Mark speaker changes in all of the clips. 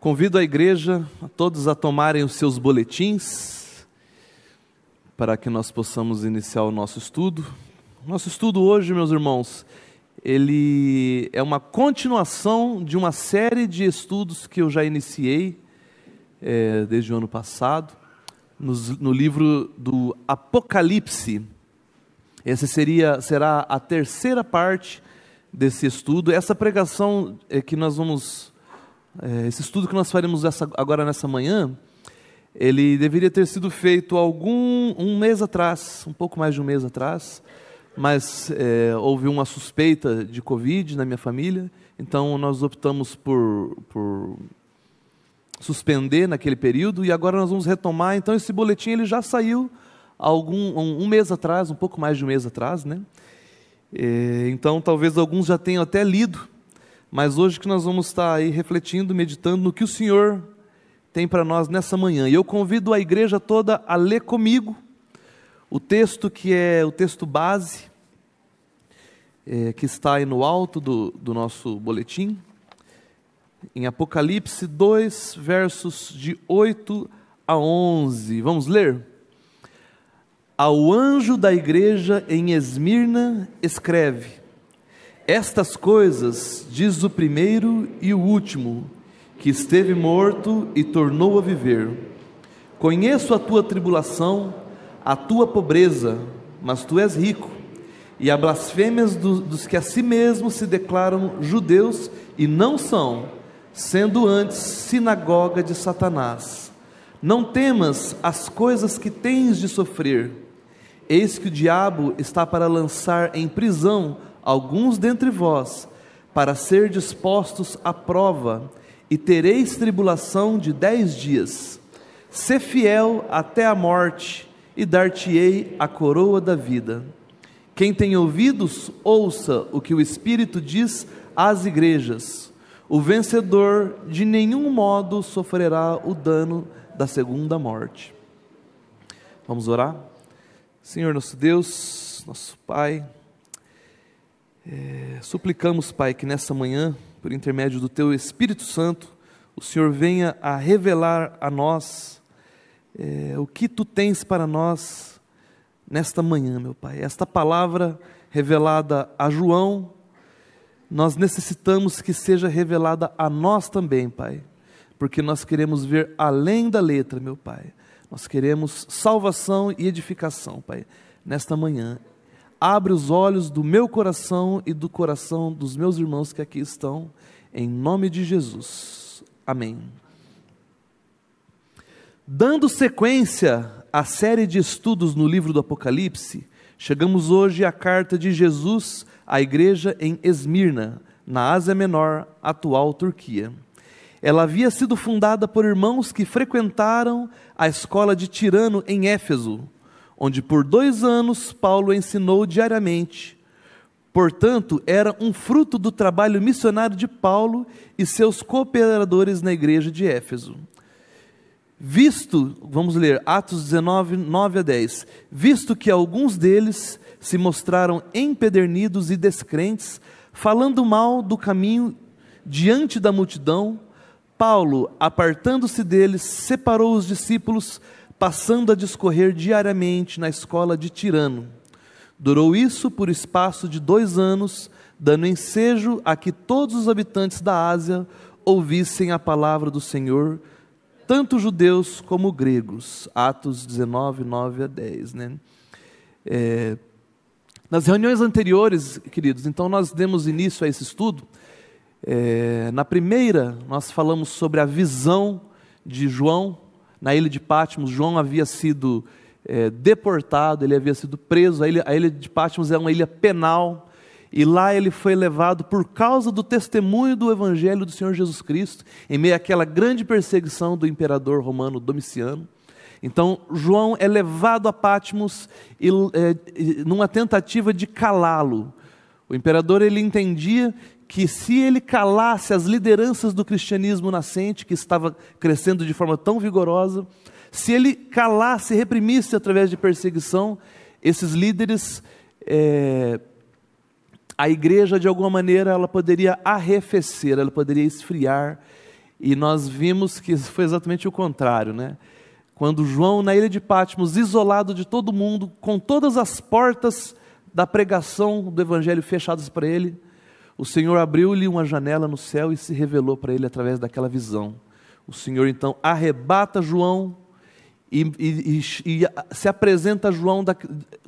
Speaker 1: Convido a igreja, a todos a tomarem os seus boletins, para que nós possamos iniciar o nosso estudo. Nosso estudo hoje, meus irmãos, ele é uma continuação de uma série de estudos que eu já iniciei é, desde o ano passado, no, no livro do Apocalipse. Essa seria, será a terceira parte desse estudo. Essa pregação é que nós vamos é, esse estudo que nós faremos essa, agora nessa manhã, ele deveria ter sido feito algum um mês atrás, um pouco mais de um mês atrás, mas é, houve uma suspeita de Covid na minha família, então nós optamos por, por suspender naquele período e agora nós vamos retomar. Então esse boletim ele já saiu algum um, um mês atrás, um pouco mais de um mês atrás, né? É, então talvez alguns já tenham até lido mas hoje que nós vamos estar aí refletindo, meditando no que o Senhor tem para nós nessa manhã. E eu convido a igreja toda a ler comigo o texto que é o texto base, é, que está aí no alto do, do nosso boletim, em Apocalipse 2, versos de 8 a 11. Vamos ler? Ao anjo da igreja em Esmirna, escreve: estas coisas diz o primeiro e o último, que esteve morto e tornou a viver. Conheço a tua tribulação, a tua pobreza, mas tu és rico, e a blasfêmias do, dos que a si mesmos se declaram judeus e não são, sendo antes sinagoga de Satanás. Não temas as coisas que tens de sofrer. Eis que o diabo está para lançar em prisão alguns dentre vós, para ser dispostos à prova, e tereis tribulação de dez dias. Sê fiel até a morte, e dar-te-ei a coroa da vida. Quem tem ouvidos, ouça o que o Espírito diz às igrejas. O vencedor de nenhum modo sofrerá o dano da segunda morte. Vamos orar? Senhor nosso Deus, nosso Pai, é, suplicamos, Pai, que nessa manhã, por intermédio do Teu Espírito Santo, o Senhor venha a revelar a nós é, o que Tu tens para nós nesta manhã, meu Pai. Esta palavra revelada a João, nós necessitamos que seja revelada a nós também, Pai, porque nós queremos ver além da letra, meu Pai. Nós queremos salvação e edificação, Pai, nesta manhã abre os olhos do meu coração e do coração dos meus irmãos que aqui estão, em nome de Jesus. Amém. Dando sequência à série de estudos no livro do Apocalipse, chegamos hoje à carta de Jesus à igreja em Esmirna, na Ásia Menor, atual Turquia. Ela havia sido fundada por irmãos que frequentaram a escola de Tirano em Éfeso, onde por dois anos Paulo ensinou diariamente. Portanto, era um fruto do trabalho missionário de Paulo e seus cooperadores na igreja de Éfeso. Visto, vamos ler Atos 19, 9 a 10. Visto que alguns deles se mostraram empedernidos e descrentes, falando mal do caminho diante da multidão, Paulo, apartando-se deles, separou os discípulos passando a discorrer diariamente na escola de Tirano. Durou isso por espaço de dois anos, dando ensejo a que todos os habitantes da Ásia ouvissem a palavra do Senhor, tanto judeus como gregos. Atos 19, 9 a 10. Né? É, nas reuniões anteriores, queridos, então nós demos início a esse estudo. É, na primeira, nós falamos sobre a visão de João na ilha de Patmos, João havia sido é, deportado, ele havia sido preso. A ilha, a ilha de Patmos é uma ilha penal. E lá ele foi levado por causa do testemunho do Evangelho do Senhor Jesus Cristo, em meio àquela grande perseguição do imperador romano Domiciano. Então, João é levado a Patmos e, é, numa tentativa de calá-lo. O imperador ele entendia que se ele calasse as lideranças do cristianismo nascente, que estava crescendo de forma tão vigorosa, se ele calasse, reprimisse através de perseguição, esses líderes, é, a igreja de alguma maneira ela poderia arrefecer, ela poderia esfriar, E nós vimos que foi exatamente o contrário, né? Quando João, na ilha de Patmos, isolado de todo mundo, com todas as portas da pregação do Evangelho fechadas para ele, o Senhor abriu-lhe uma janela no céu e se revelou para ele através daquela visão. O Senhor então arrebata João e, e, e, se apresenta a João da,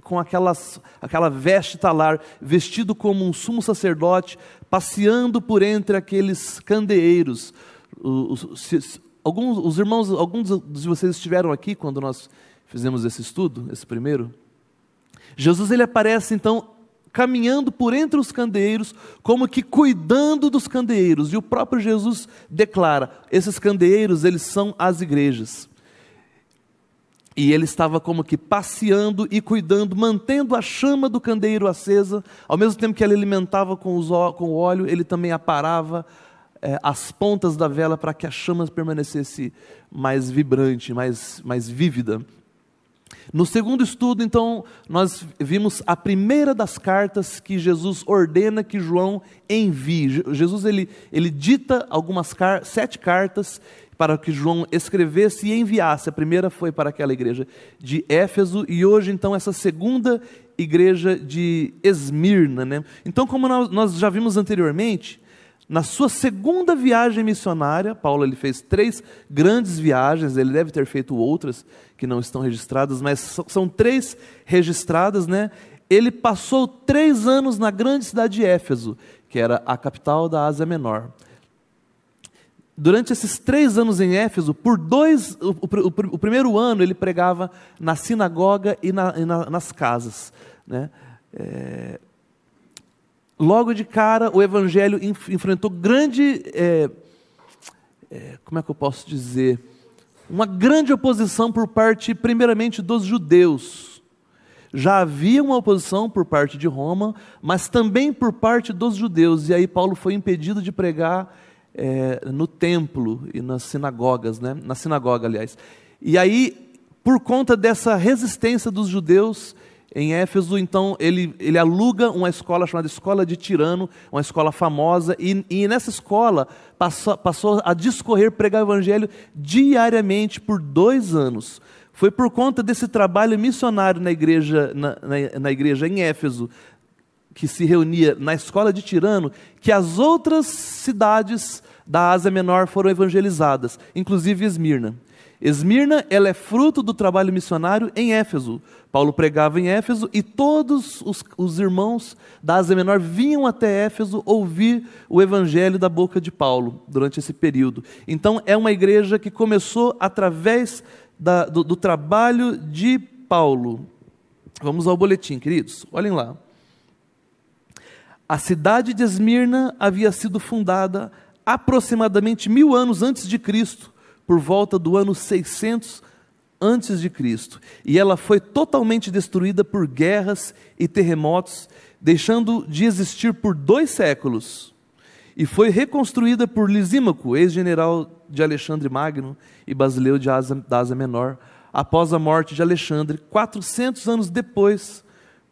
Speaker 1: com aquelas, aquela veste talar, vestido como um sumo sacerdote, passeando por entre aqueles candeeiros. Os, os, alguns, os irmãos, alguns de vocês estiveram aqui quando nós fizemos esse estudo, esse primeiro. Jesus ele aparece então caminhando por entre os candeeiros, como que cuidando dos candeeiros. E o próprio Jesus declara: esses candeeiros, eles são as igrejas. E ele estava como que passeando e cuidando, mantendo a chama do candeeiro acesa, ao mesmo tempo que ele alimentava com, os, com o óleo, ele também aparava é, as pontas da vela para que a chama permanecesse mais vibrante, mais, mais vívida. No segundo estudo, então, nós vimos a primeira das cartas que Jesus ordena que João envie. Jesus ele, ele dita algumas car sete cartas para que João escrevesse e enviasse. A primeira foi para aquela igreja de Éfeso e hoje então essa segunda igreja de Esmirna, né? Então, como nós, nós já vimos anteriormente, na sua segunda viagem missionária, Paulo ele fez três grandes viagens, ele deve ter feito outras que não estão registradas, mas são três registradas, né? Ele passou três anos na grande cidade de Éfeso, que era a capital da Ásia Menor. Durante esses três anos em Éfeso, por dois, o, o, o primeiro ano ele pregava na sinagoga e, na, e na, nas casas. Né? É, logo de cara, o evangelho enfrentou grande. É, é, como é que eu posso dizer? Uma grande oposição por parte, primeiramente, dos judeus. Já havia uma oposição por parte de Roma, mas também por parte dos judeus. E aí Paulo foi impedido de pregar é, no templo e nas sinagogas, né? na sinagoga, aliás. E aí, por conta dessa resistência dos judeus em Éfeso, então ele, ele aluga uma escola chamada Escola de Tirano, uma escola famosa, e, e nessa escola passou, passou a discorrer, pregar o evangelho diariamente por dois anos. Foi por conta desse trabalho missionário na igreja, na, na, na igreja em Éfeso, que se reunia na escola de Tirano, que as outras cidades da Ásia Menor foram evangelizadas, inclusive Esmirna. Esmirna, ela é fruto do trabalho missionário em Éfeso. Paulo pregava em Éfeso e todos os, os, irmãos da Ásia Menor vinham até Éfeso ouvir o evangelho da boca de Paulo durante esse período. Então, é uma igreja que começou através da, do, do trabalho de Paulo. Vamos ao boletim, queridos. Olhem lá. A cidade de Esmirna havia sido fundada aproximadamente mil anos antes de Cristo, por volta do ano 600 antes de Cristo, e ela foi totalmente destruída por guerras e terremotos, deixando de existir por dois séculos. E foi reconstruída por Lisímaco, ex-general de Alexandre Magno e basileu de Ásia, da Ásia Menor, após a morte de Alexandre, 400 anos depois,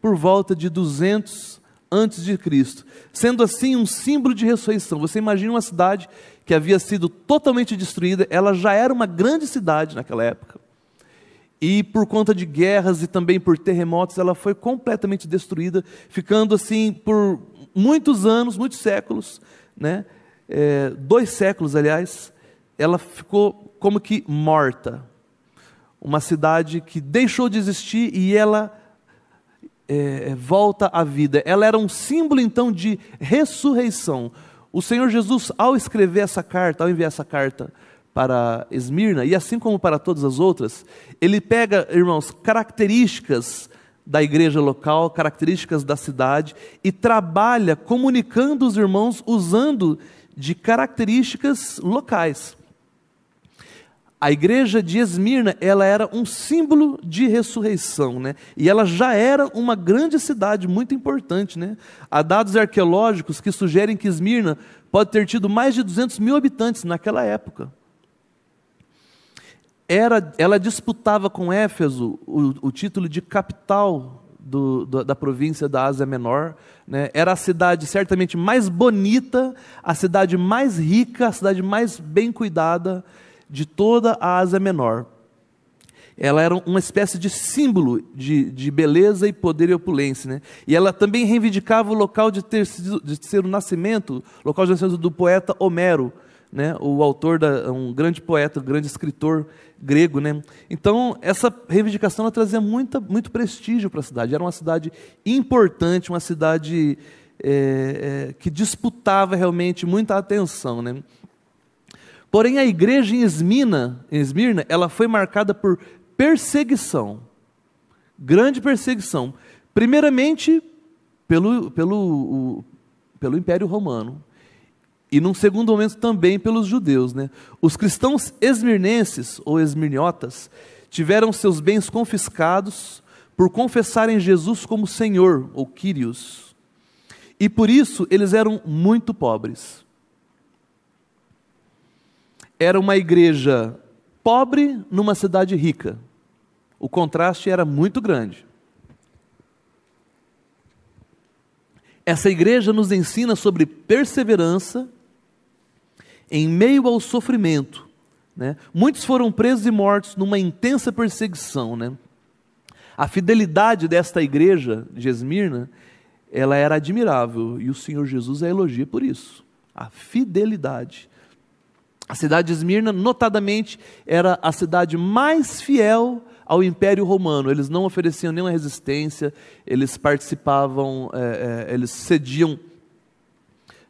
Speaker 1: por volta de 200 antes de Cristo, sendo assim um símbolo de ressurreição. Você imagina uma cidade que havia sido totalmente destruída, ela já era uma grande cidade naquela época. E por conta de guerras e também por terremotos, ela foi completamente destruída, ficando assim por muitos anos, muitos séculos, né? É, dois séculos, aliás, ela ficou como que morta. Uma cidade que deixou de existir e ela é, é, volta à vida. Ela era um símbolo então de ressurreição. O Senhor Jesus, ao escrever essa carta, ao enviar essa carta para Esmirna, e assim como para todas as outras, ele pega, irmãos, características da igreja local, características da cidade, e trabalha comunicando os irmãos usando de características locais. A igreja de Esmirna, ela era um símbolo de ressurreição, né? E ela já era uma grande cidade, muito importante, né? Há dados arqueológicos que sugerem que Esmirna pode ter tido mais de 200 mil habitantes naquela época. Era, ela disputava com Éfeso o, o título de capital do, do, da província da Ásia Menor. Né? Era a cidade certamente mais bonita, a cidade mais rica, a cidade mais bem cuidada de toda a Ásia Menor. Ela era uma espécie de símbolo de, de beleza e poder e opulência. Né? E ela também reivindicava o local de, ter, de ser o nascimento, local de nascimento do poeta Homero, né? o autor, da, um grande poeta, um grande escritor grego. Né? Então, essa reivindicação trazia muita, muito prestígio para a cidade. Era uma cidade importante, uma cidade é, é, que disputava realmente muita atenção. Né? Porém, a igreja em Esmina, em Esmirna, ela foi marcada por perseguição, grande perseguição. Primeiramente, pelo, pelo, o, pelo Império Romano. E num segundo momento também pelos judeus. Né? Os cristãos esmirnenses, ou esmirniotas, tiveram seus bens confiscados por confessarem Jesus como Senhor, ou Quírios. E por isso eles eram muito pobres. Era uma igreja pobre numa cidade rica. O contraste era muito grande. Essa igreja nos ensina sobre perseverança em meio ao sofrimento. Né? Muitos foram presos e mortos numa intensa perseguição. Né? A fidelidade desta igreja de Esmirna, ela era admirável e o Senhor Jesus a elogia por isso. A fidelidade. A cidade de Esmirna, notadamente, era a cidade mais fiel ao Império Romano. Eles não ofereciam nenhuma resistência, eles participavam, é, é, eles cediam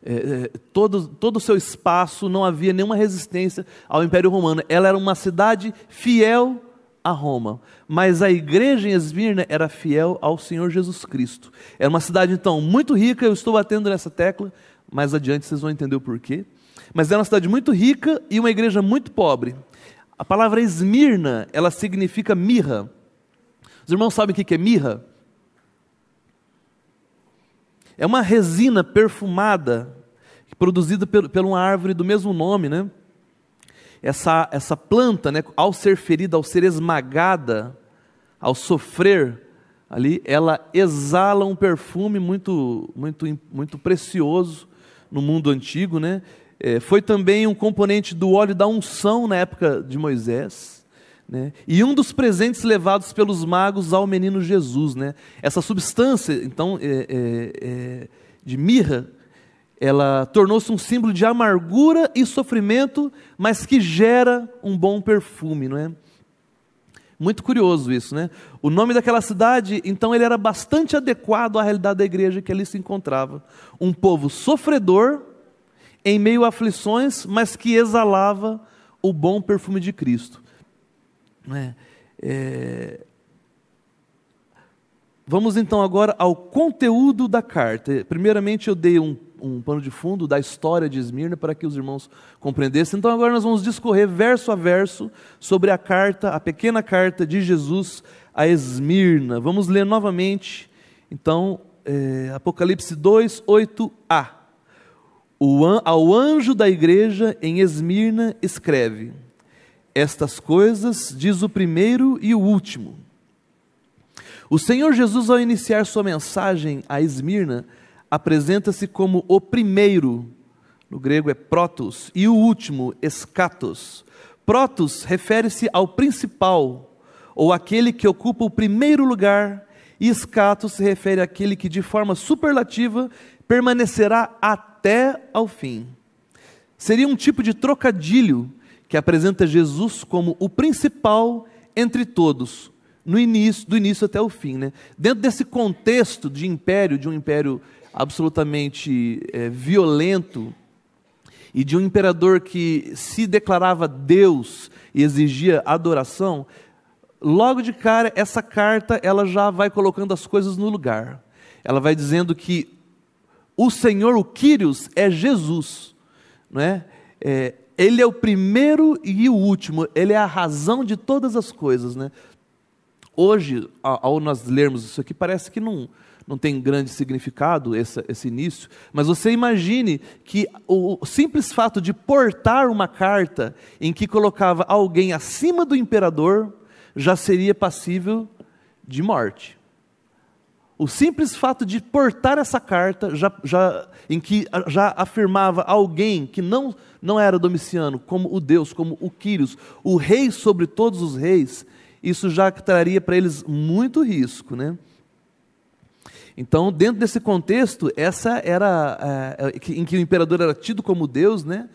Speaker 1: é, é, todo, todo o seu espaço, não havia nenhuma resistência ao Império Romano. Ela era uma cidade fiel a Roma, mas a igreja em Esmirna era fiel ao Senhor Jesus Cristo. Era uma cidade, então, muito rica, eu estou batendo nessa tecla, mais adiante vocês vão entender o porquê. Mas era uma cidade muito rica e uma igreja muito pobre. A palavra Esmirna, ela significa mirra. Os irmãos sabem o que é mirra? É uma resina perfumada, produzida por uma árvore do mesmo nome, né? Essa, essa planta, né, ao ser ferida, ao ser esmagada, ao sofrer ali, ela exala um perfume muito, muito, muito precioso no mundo antigo, né? É, foi também um componente do óleo da unção na época de Moisés. Né? E um dos presentes levados pelos magos ao menino Jesus. Né? Essa substância, então, é, é, é, de mirra, ela tornou-se um símbolo de amargura e sofrimento, mas que gera um bom perfume. Não é? Muito curioso isso, né? O nome daquela cidade, então, ele era bastante adequado à realidade da igreja que ali se encontrava. Um povo sofredor, em meio a aflições, mas que exalava o bom perfume de Cristo. É, é... Vamos então agora ao conteúdo da carta. Primeiramente, eu dei um, um pano de fundo da história de Esmirna para que os irmãos compreendessem. Então, agora nós vamos discorrer verso a verso sobre a carta, a pequena carta de Jesus a Esmirna. Vamos ler novamente, então, é, Apocalipse 2, 8a. Ao anjo da igreja em Esmirna escreve estas coisas diz o primeiro e o último. O Senhor Jesus, ao iniciar sua mensagem a Esmirna, apresenta-se como o primeiro, no grego é protos, e o último, escatos. Protos refere-se ao principal, ou aquele que ocupa o primeiro lugar, e escatos se refere àquele que, de forma superlativa, permanecerá até ao fim. Seria um tipo de trocadilho que apresenta Jesus como o principal entre todos, no início, do início até o fim. Né? Dentro desse contexto de império, de um império absolutamente é, violento, e de um imperador que se declarava Deus e exigia adoração, logo de cara essa carta ela já vai colocando as coisas no lugar. Ela vai dizendo que o Senhor, o Quírios, é Jesus, não é? é ele é o primeiro e o último, ele é a razão de todas as coisas. Né? Hoje, ao nós lermos isso aqui, parece que não, não tem grande significado esse, esse início, mas você imagine que o simples fato de portar uma carta em que colocava alguém acima do imperador já seria passível de morte. o simples fato de portar essa carta, já, já, em que já afirmava alguém que não, não era Domiciano, como o Deus, como o Quírios, o rei sobre todos os reis, isso já traria para eles muito risco. Né? Então, dentro desse contexto, essa era é, é em que o imperador era tido como Deus, né?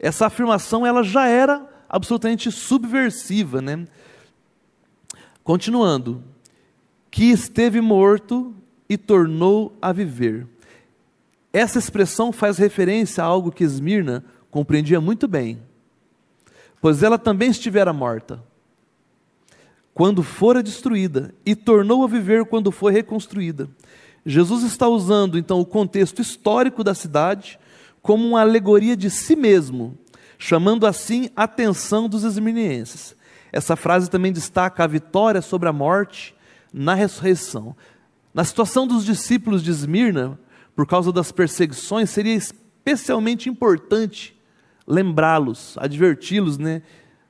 Speaker 1: essa afirmação ela já era absolutamente subversiva. Né? Continuando, que esteve morto e tornou a viver. Essa expressão faz referência a algo que Esmirna compreendia muito bem, pois ela também estivera morta quando fora destruída e tornou a viver quando foi reconstruída. Jesus está usando então o contexto histórico da cidade como uma alegoria de si mesmo, chamando assim a atenção dos esmirnienses. Essa frase também destaca a vitória sobre a morte na ressurreição. Na situação dos discípulos de Esmirna, por causa das perseguições, seria especialmente importante lembrá-los, adverti-los né,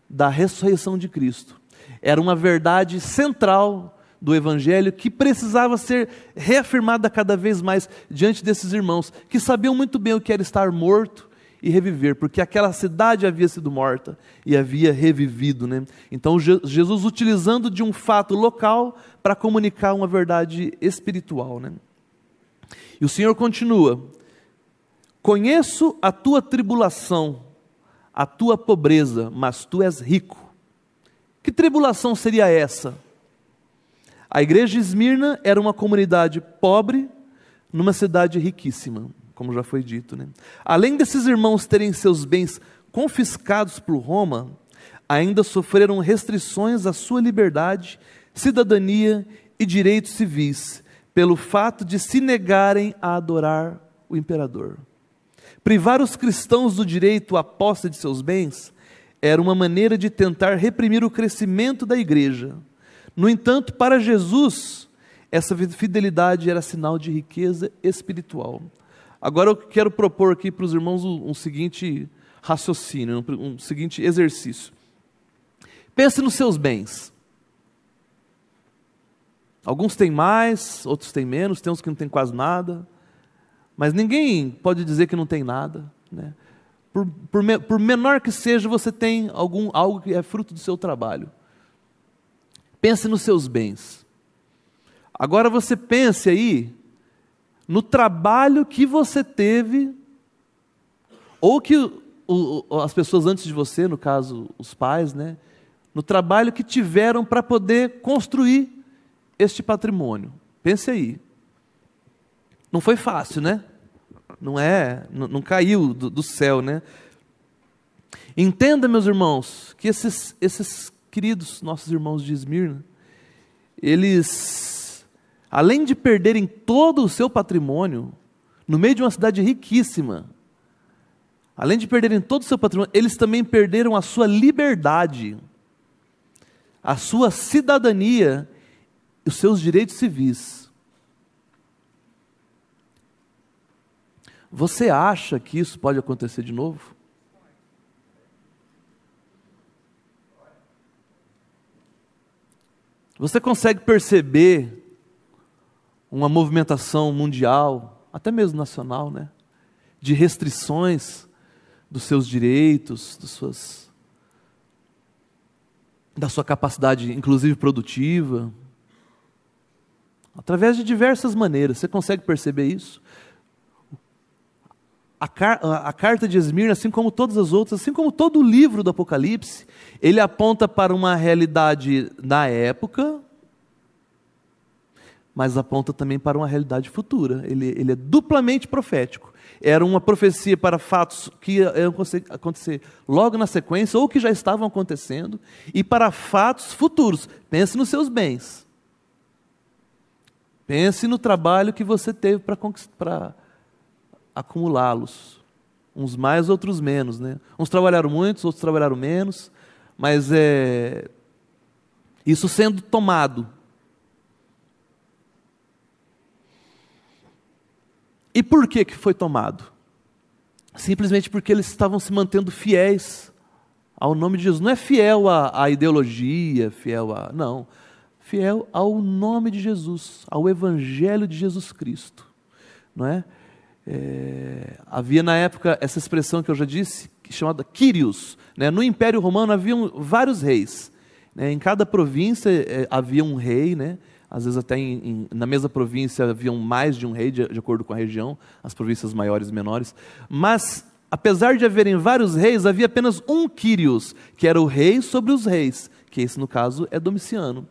Speaker 1: da ressurreição de Cristo. Era uma verdade central do Evangelho que precisava ser reafirmada cada vez mais diante desses irmãos, que sabiam muito bem o que era estar morto e reviver, porque aquela cidade havia sido morta e havia revivido. Né? Então, Jesus utilizando de um fato local para comunicar uma verdade espiritual. Né? E o Senhor continua: Conheço a tua tribulação, a tua pobreza, mas tu és rico. Que tribulação seria essa? A igreja de Esmirna era uma comunidade pobre numa cidade riquíssima como já foi dito. Né? Além desses irmãos terem seus bens confiscados por Roma, ainda sofreram restrições à sua liberdade, cidadania e direitos civis, pelo fato de se negarem a adorar o imperador. Privar os cristãos do direito à posse de seus bens era uma maneira de tentar reprimir o crescimento da igreja. No entanto, para Jesus, essa fidelidade era sinal de riqueza espiritual. Agora eu quero propor aqui para os irmãos um, um seguinte raciocínio, um, um seguinte exercício. Pense nos seus bens. Alguns têm mais, outros têm menos, tem uns que não têm quase nada. Mas ninguém pode dizer que não tem nada. Né? Por, por, por, menor que seja, você tem algum, algo que é fruto do seu trabalho. Pense nos seus bens. Agora você pense aí no trabalho que você teve, ou que o, o, as pessoas antes de você, no caso os pais, né, no trabalho que tiveram para poder construir este patrimônio. Pense aí. Não foi fácil, né? Não é, não, caiu do, do, céu, né? Entenda, meus irmãos, que esses, esses queridos nossos irmãos de Esmirna, eles além de perderem todo o seu patrimônio, no meio de uma cidade riquíssima, além de perderem todo o seu patrimônio, eles também perderam a sua liberdade, a sua cidadania e os seus direitos civis. Você acha que isso pode acontecer de novo? Você consegue perceber uma movimentação mundial, até mesmo nacional, né? de restrições dos seus direitos, dos suas, da sua capacidade, inclusive produtiva, através de diversas maneiras. Você consegue perceber isso? A, car a, carta de Esmirna, assim como todas as outras, assim como todo o livro do Apocalipse, ele aponta para uma realidade da época, mas aponta também para uma realidade futura. Ele, ele é duplamente profético. Era uma profecia para fatos que iam acontecer logo na sequência, ou que já estavam acontecendo, e para fatos futuros. Pense nos seus bens. Pense no trabalho que você teve para acumulá-los. Uns mais, outros menos. Né? Uns trabalharam muitos, outros trabalharam menos, mas é, isso sendo tomado E por que, que foi tomado? Simplesmente porque eles estavam se mantendo fiéis ao nome de Jesus. Não é fiel à, à ideologia, fiel a. Não. fiel ao nome de Jesus, ao Evangelho de Jesus Cristo, não é? é havia na época essa expressão que eu já disse, chamada Kyrios. Né? No Império Romano haviam vários reis. Né? Em cada província é, havia um rei, né? Às vezes até em, em, na mesma província haviam mais de um rei, de, de acordo com a região, as províncias maiores e menores. Mas apesar de haverem vários reis, havia apenas um Quírios, que era o rei sobre os reis, que esse no caso é Domiciano.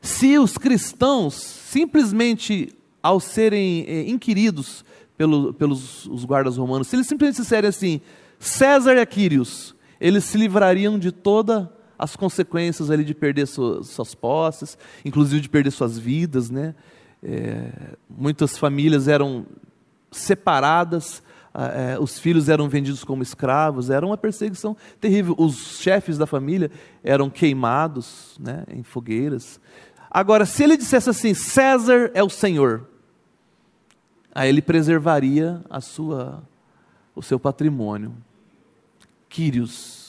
Speaker 1: Se os cristãos, simplesmente ao serem eh, inquiridos pelo, pelos os guardas romanos, se eles simplesmente disserem assim, César é Quírios, eles se livrariam de toda as consequências ali de perder suas, suas posses, inclusive de perder suas vidas, né? É, muitas famílias eram separadas, é, os filhos eram vendidos como escravos, era uma perseguição terrível. Os chefes da família eram queimados né, em fogueiras. Agora, se ele dissesse assim, César é o Senhor, aí ele preservaria a sua, o seu patrimônio. Quírios.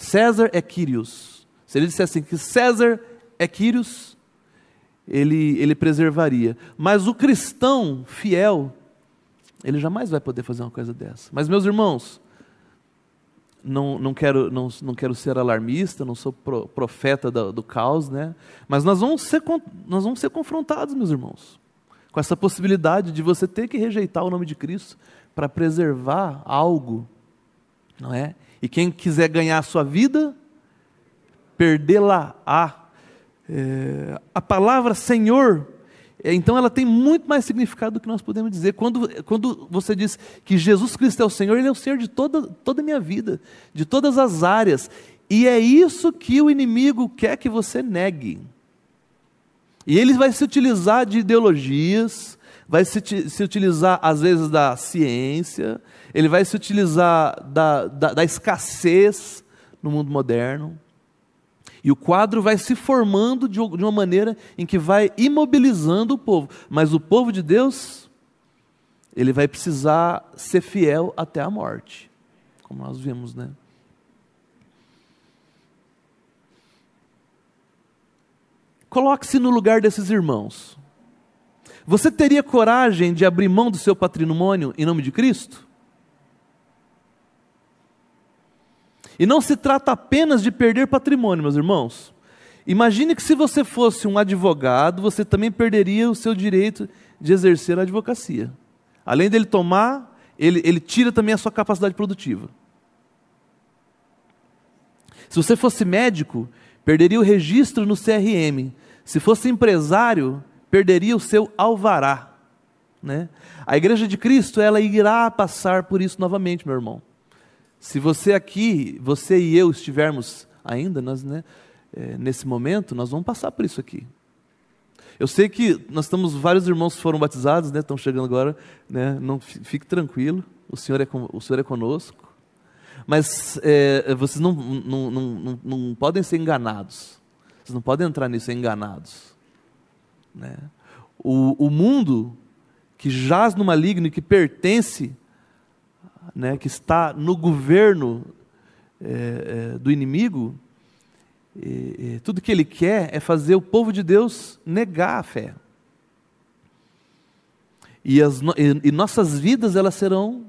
Speaker 1: César é Quírios. Se ele dissesse assim, que César é Quírios, ele, ele preservaria. Mas o cristão fiel, ele jamais vai poder fazer uma coisa dessa. Mas, meus irmãos, não, não, quero, não, não quero ser alarmista, não sou pro, profeta do, do, caos, né? mas nós vamos, ser, nós vamos ser confrontados, meus irmãos, com essa possibilidade de você ter que rejeitar o nome de Cristo para preservar algo, não é? E quem quiser ganhar a sua vida, perdê-la-á. É, a palavra Senhor é, então ela tem muito mais significado do que nós podemos dizer. Quando, quando você diz que Jesus Cristo é o Senhor, Ele é o Senhor de toda, toda a minha vida, de todas as áreas. E é isso que o inimigo quer que você negue. E ele vai se utilizar de ideologias, vai se, se utilizar, às vezes, da ciência, ele vai se utilizar da, da, da escassez no mundo moderno. E o quadro vai se formando de uma maneira em que vai imobilizando o povo. Mas o povo de Deus, ele vai precisar ser fiel até a morte. Como nós vimos, né? Coloque-se no lugar desses irmãos. Você teria coragem de abrir mão do seu patrimônio em nome de Cristo? E não se trata apenas de perder patrimônio, meus irmãos. Imagine que se você fosse um advogado, você também perderia o seu direito de exercer a advocacia. Além dele tomar, ele, ele tira também a sua capacidade produtiva. Se você fosse médico, perderia o registro no CRM. Se fosse empresário, perderia o seu alvará. Né? A igreja de Cristo, ela irá passar por isso novamente, meu irmão. Se você aqui, você e eu estivermos ainda nós, né, é, nesse momento, nós vamos passar por isso aqui. Eu sei que nós estamos, vários irmãos foram batizados, né, estão chegando agora, né, não fique tranquilo, o Senhor é, o Senhor é conosco. Mas é, vocês não, não, não, não, não podem ser enganados. Vocês não podem entrar nisso enganados. Né? O, o mundo que jaz no maligno e que pertence né, que está no governo é, é, do inimigo, e, e, tudo que ele quer é fazer o povo de Deus negar a fé. E, as, e, e nossas vidas elas serão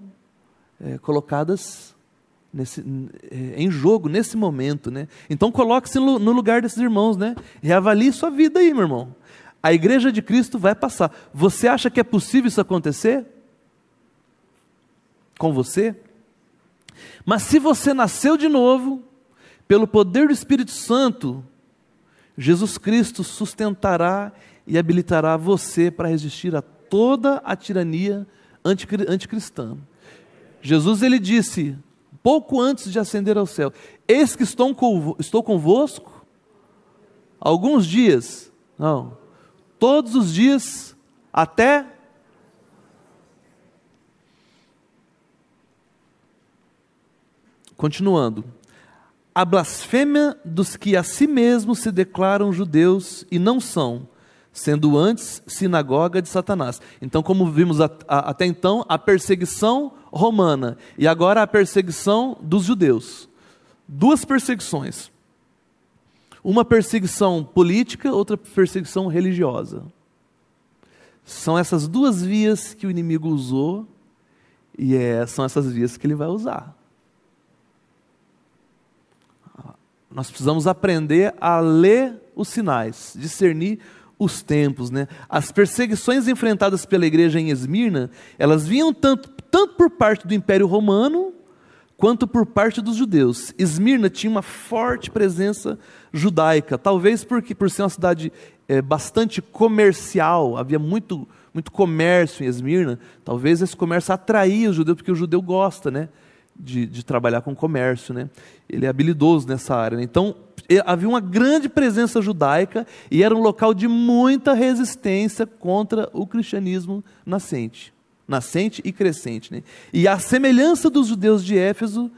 Speaker 1: é, colocadas nesse, é, em jogo nesse momento, né? Então coloque-se no, no, lugar desses irmãos, né? Reavalie sua vida aí, meu irmão. A igreja de Cristo vai passar. Você acha que é possível isso acontecer? com você. Mas se você nasceu de novo, pelo poder do Espírito Santo, Jesus Cristo sustentará e habilitará você para resistir a toda a tirania anticristã. Jesus ele disse, pouco antes de ascender ao céu: Eis que estou, convosco alguns dias, não, todos os dias, até Continuando. A blasfêmia dos que a si mesmos se declaram judeus e não são, sendo antes sinagoga de Satanás. Então, como vimos a, a, até então, a perseguição romana e agora a perseguição dos judeus. Duas perseguições. Uma perseguição política, outra perseguição religiosa. São essas duas vias que o inimigo usou e é, são essas vias que ele vai usar. Nós precisamos aprender a ler os sinais, discernir os tempos. Né? As perseguições enfrentadas pela igreja em Esmirna, elas vinham tanto, tanto por parte do Império Romano, quanto por parte dos judeus. Esmirna tinha uma forte presença judaica, talvez porque por ser uma cidade é, bastante comercial, havia muito, muito comércio em Esmirna, talvez esse comércio atraía o judeu, porque o judeu gosta né, de, de trabalhar com comércio. Né? Ele é habilidoso nessa área. Né? Então, havia uma grande presença judaica e era um local de muita resistência contra o cristianismo nascente. Nascente e crescente. Né? E a semelhança dos judeus de Éfeso,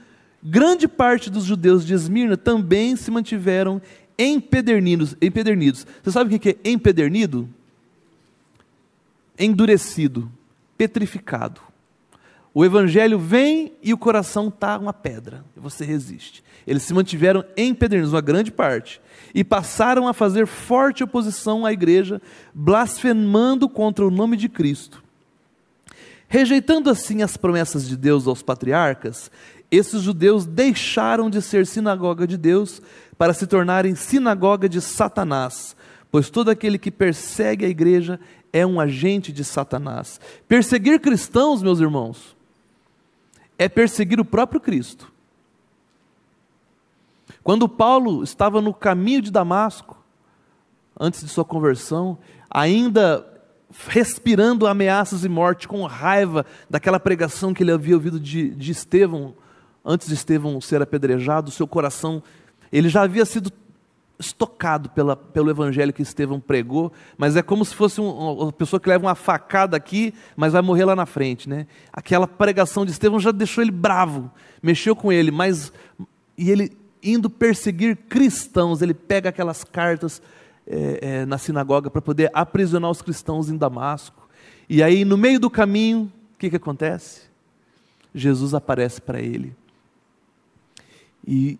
Speaker 1: grande parte dos judeus de Esmirna também se mantiveram empedernidos. empedernidos. Você sabe o que é empedernido? Endurecido, petrificado. O evangelho vem e o coração está uma pedra, e você resiste. Eles se mantiveram empedernidos, uma grande parte, e passaram a fazer forte oposição à igreja, blasfemando contra o nome de Cristo. Rejeitando assim as promessas de Deus aos patriarcas, esses judeus deixaram de ser sinagoga de Deus para se tornarem sinagoga de Satanás, pois todo aquele que persegue a igreja é um agente de Satanás. Perseguir cristãos, meus irmãos, é perseguir o próprio Cristo. Quando Paulo estava no caminho de Damasco, antes de sua conversão, ainda respirando ameaças e morte, com raiva daquela pregação que ele havia ouvido de, de Estevão, antes de Estevão ser apedrejado, seu coração, ele já havia sido estocado pela, pelo evangelho que Estevão pregou, mas é como se fosse um, uma pessoa que leva uma facada aqui, mas vai morrer lá na frente. Né? Aquela pregação de Estevão já deixou ele bravo, mexeu com ele, mas e ele indo perseguir cristãos, ele pega aquelas cartas é, é, na sinagoga para poder aprisionar os cristãos em Damasco. E aí, no meio do caminho, o que, que acontece? Jesus aparece para ele. E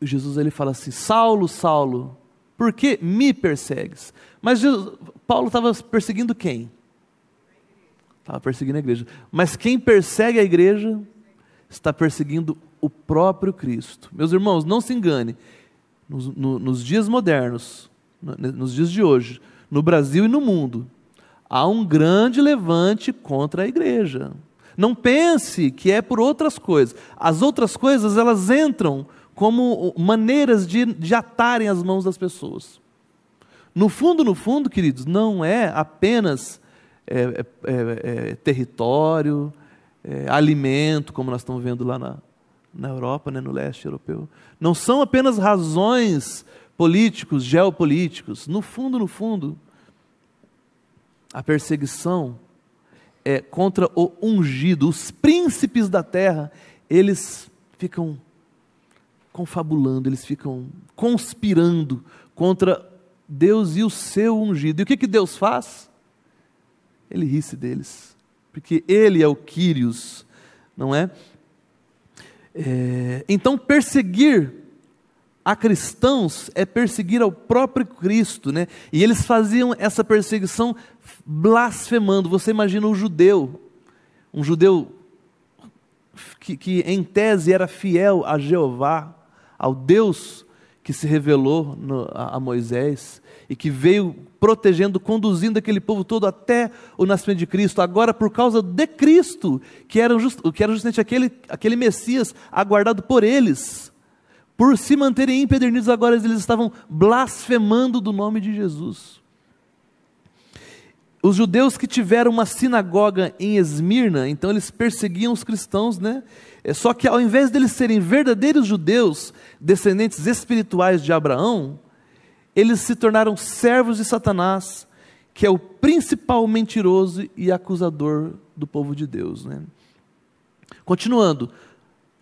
Speaker 1: Jesus ele fala assim: Saulo, Saulo, por que me persegues? Mas Jesus, Paulo estava perseguindo quem? Estava perseguindo a igreja. Mas quem persegue a igreja está perseguindo o próprio Cristo. Meus irmãos, não se engane. Nos, no, nos dias modernos, nos dias de hoje, no Brasil e no mundo, há um grande levante contra a igreja. Não pense que é por outras coisas. As outras coisas, elas entram como maneiras de, de atarem as mãos das pessoas. No fundo, no fundo, queridos, não é apenas é, é, é, é território, é, alimento, como nós estamos vendo lá na, na Europa, né, no leste europeu. Não são apenas razões políticos, geopolíticos. No fundo, no fundo, a perseguição é contra o ungido. Os príncipes da terra, eles ficam confabulando, eles ficam conspirando contra Deus e o seu ungido. E o que, que Deus faz? Ele ri-se deles, porque Ele é o Quírios, não é? é? Então, perseguir a cristãos é perseguir ao próprio Cristo, né? E eles faziam essa perseguição blasfemando. Você imagina um judeu, um judeu que, que em tese era fiel a Jeová, ao Deus que se revelou no, a, a, Moisés e que veio protegendo, conduzindo aquele povo todo até o nascimento de Cristo. Agora, por causa de Cristo, que era, just, que era justamente aquele, aquele Messias aguardado por eles, por se manterem impedernidos, agora eles estavam blasfemando do nome de Jesus. Os judeus que tiveram uma sinagoga em Esmirna, então eles perseguiam os cristãos, né? É só que ao invés deles serem verdadeiros judeus, descendentes espirituais de Abraão, eles se tornaram servos de Satanás, que é o principal mentiroso e acusador do povo de Deus. Né? Continuando,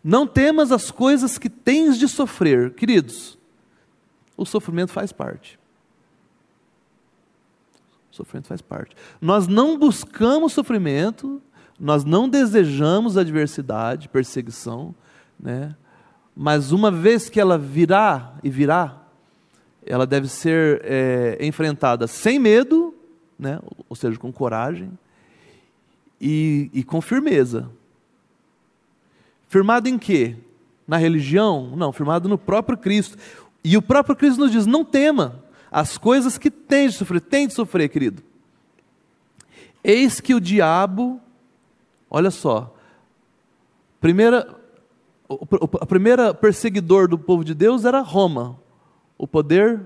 Speaker 1: não temas as coisas que tens de sofrer, queridos. O sofrimento faz parte. Sofrimento faz parte. Nós não buscamos sofrimento nós não desejamos adversidade, perseguição, né? mas uma vez que ela virá e virá, ela deve ser é, enfrentada sem medo, né? ou seja, com coragem, e, e com firmeza. Firmado em quê? Na religião? Não, firmado no próprio Cristo. E o próprio Cristo nos diz: não tema as coisas que tem de sofrer, tem de sofrer, querido. Eis que o diabo, olha só, primeira, o, a primeira perseguidor do povo de Deus era Roma, o poder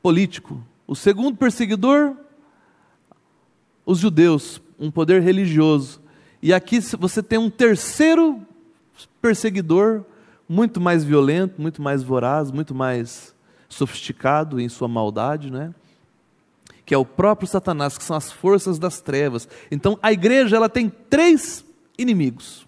Speaker 1: político. O segundo perseguidor, os judeus, um poder religioso. E aqui você tem um terceiro perseguidor, muito mais violento, muito mais voraz, muito mais sofisticado em sua maldade, né? que é o próprio Satanás, que são as forças das trevas. Então a igreja ela tem três inimigos.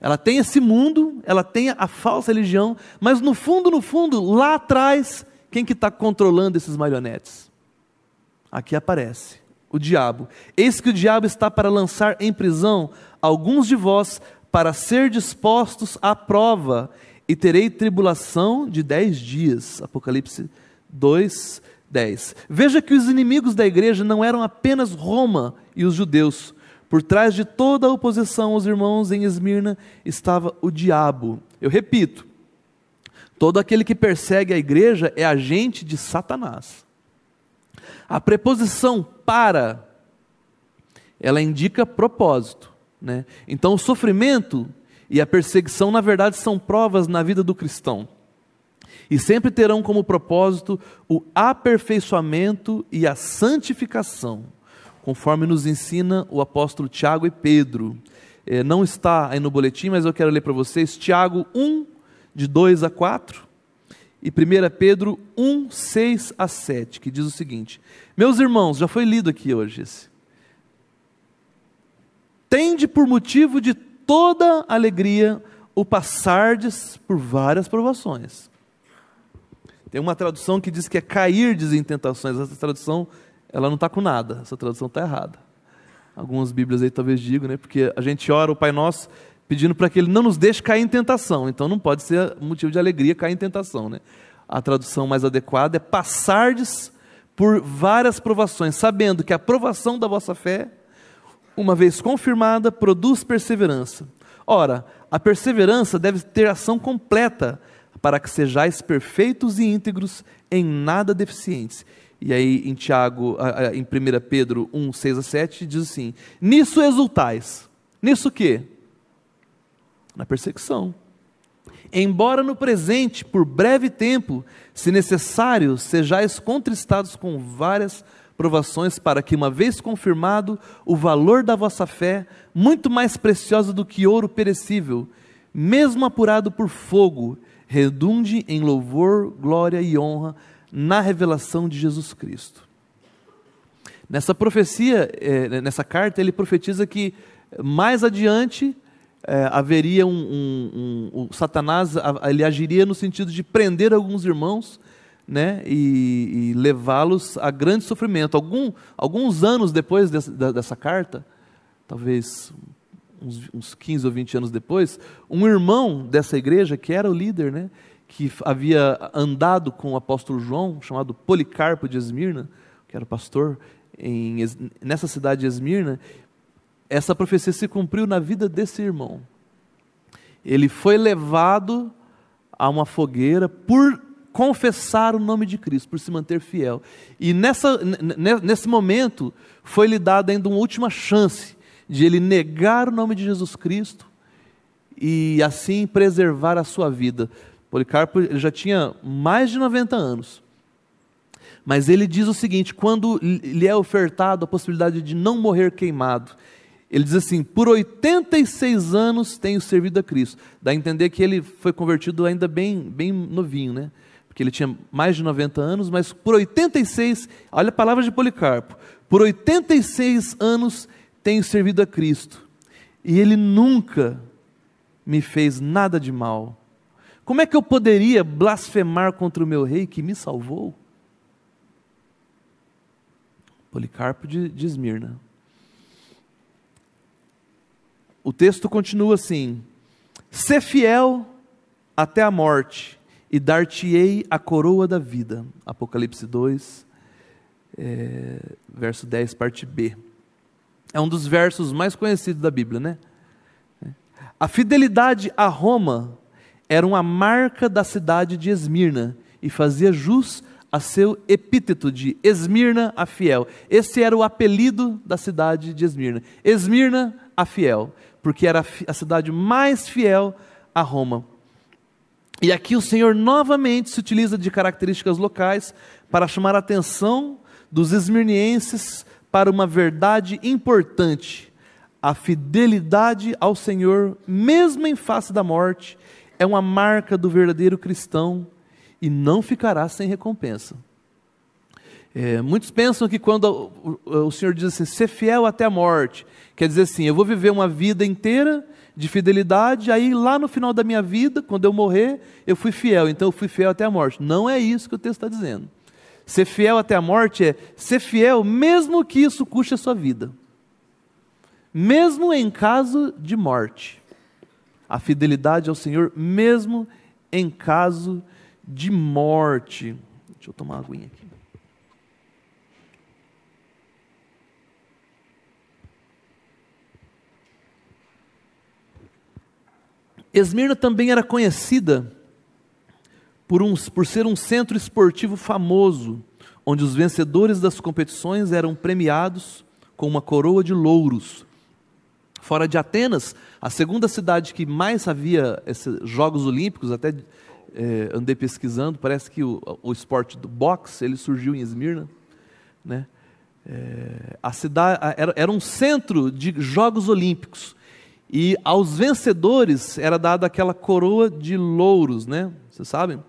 Speaker 1: Ela tem esse mundo, ela tem a falsa religião, mas no fundo, no fundo, lá atrás, quem que está controlando esses marionetes? Aqui aparece o diabo. Eis que o diabo está para lançar em prisão alguns de vós para ser dispostos à prova, e terei tribulação de dez dias. Apocalipse 2, 10. Veja que os inimigos da igreja não eram apenas Roma e os judeus. Por trás de toda a oposição aos irmãos em Esmirna estava o diabo. Eu repito, todo aquele que persegue a igreja é agente de Satanás. A preposição para, ela indica propósito. Né? Então, o sofrimento e a perseguição, na verdade, são provas na vida do cristão e sempre terão como propósito o aperfeiçoamento e a santificação, conforme nos ensina o apóstolo Tiago e Pedro. É, não está aí no boletim, mas eu quero ler para vocês Tiago 1, de 2 a 4, e 1 Pedro 1, 6 a 7, que diz o seguinte: Meus irmãos, já foi lido aqui hoje esse. Tende por motivo de toda alegria o passardes por várias provações tem uma tradução que diz que é cair em tentações. Essa tradução, ela não está com nada. Essa tradução está errada. Algumas Bíblias aí talvez digam, né? Porque a gente ora o Pai Nosso pedindo para que Ele não nos deixe cair em tentação. Então não pode ser motivo de alegria cair em tentação, né? A tradução mais adequada é passardes por várias provações, sabendo que a provação da vossa fé, uma vez confirmada, produz perseverança. Ora, a perseverança deve ter ação completa, para que sejais perfeitos e íntegros, em nada deficientes. E aí em Tiago, em 1 Pedro 1, 6 a 7, diz assim: Nisso exultais. Nisso o quê? Na perseguição. Embora no presente, por breve tempo, se necessário, sejais contristados com várias provações, para que, uma vez confirmado o valor da vossa fé, muito mais preciosa do que ouro perecível, mesmo apurado por fogo, redunde em louvor, glória e honra na revelação de Jesus Cristo. Nessa profecia, é, nessa carta, ele profetiza que mais adiante é, haveria um, um, um, um, Satanás, ele agiria no sentido de prender alguns irmãos, né, e, e levá-los a grande sofrimento. Algum, alguns anos depois dessa, dessa carta, talvez uns, uns 15 ou 20 anos depois, um irmão dessa igreja, que era o líder, né, que havia andado com o apóstolo João, chamado Policarpo de Esmirna, que era pastor em, nessa cidade de Esmirna, essa profecia se cumpriu na vida desse irmão. Ele foi levado a uma fogueira por confessar o nome de Cristo, por se manter fiel. E nessa, nesse momento foi lhe dada ainda uma última chance de ele negar o nome de Jesus Cristo e assim preservar a sua vida. Policarpo ele já tinha mais de 90 anos. Mas ele diz o seguinte: quando lhe é ofertado a possibilidade de não morrer queimado, ele diz assim: por 86 anos tenho servido a Cristo. Dá a entender que ele foi convertido ainda bem, bem novinho, né? Porque ele tinha mais de 90 anos, mas por 86, olha a palavra de Policarpo: por 86 anos tenho servido a Cristo e Ele nunca me fez nada de mal. Como é que eu poderia blasfemar contra o meu rei que me salvou? Policarpo de, de Esmirna. O texto continua assim: ser fiel até a morte, e dar-te-ei a coroa da vida. Apocalipse 2, é, verso 10, parte B. É um dos versos mais conhecidos da Bíblia, né? A fidelidade a Roma era uma marca da cidade de Esmirna e fazia jus a seu epíteto de Esmirna a fiel. Esse era o apelido da cidade de Esmirna. Esmirna a fiel, porque era a cidade mais fiel a Roma. E aqui o Senhor novamente se utiliza de características locais para chamar a atenção dos esmirnienses para uma verdade importante. A fidelidade ao Senhor, mesmo em face da morte, é uma marca do verdadeiro cristão e não ficará sem recompensa. É, muitos pensam que quando o, o, Senhor diz assim, ser fiel até a morte, quer dizer assim, eu vou viver uma vida inteira de fidelidade, aí lá no final da minha vida, quando eu morrer, eu fui fiel, então eu fui fiel até a morte. Não é isso que o texto está dizendo. Ser fiel até a morte é ser fiel mesmo que isso custe a sua vida. Mesmo em caso de morte. A fidelidade ao Senhor, mesmo em caso de morte. Deixa eu tomar uma aguinha aqui. Esmirna também era conhecida por, um, por ser um centro esportivo famoso, onde os vencedores das competições eram premiados com uma coroa de louros. Fora de Atenas, a segunda cidade que mais havia esses Jogos Olímpicos, até é, andei pesquisando, parece que o, o esporte do boxe ele surgiu em Esmirna, né? É, a cidade era, era um centro de Jogos Olímpicos e aos vencedores era dada aquela coroa de louros, né? Vocês sabem?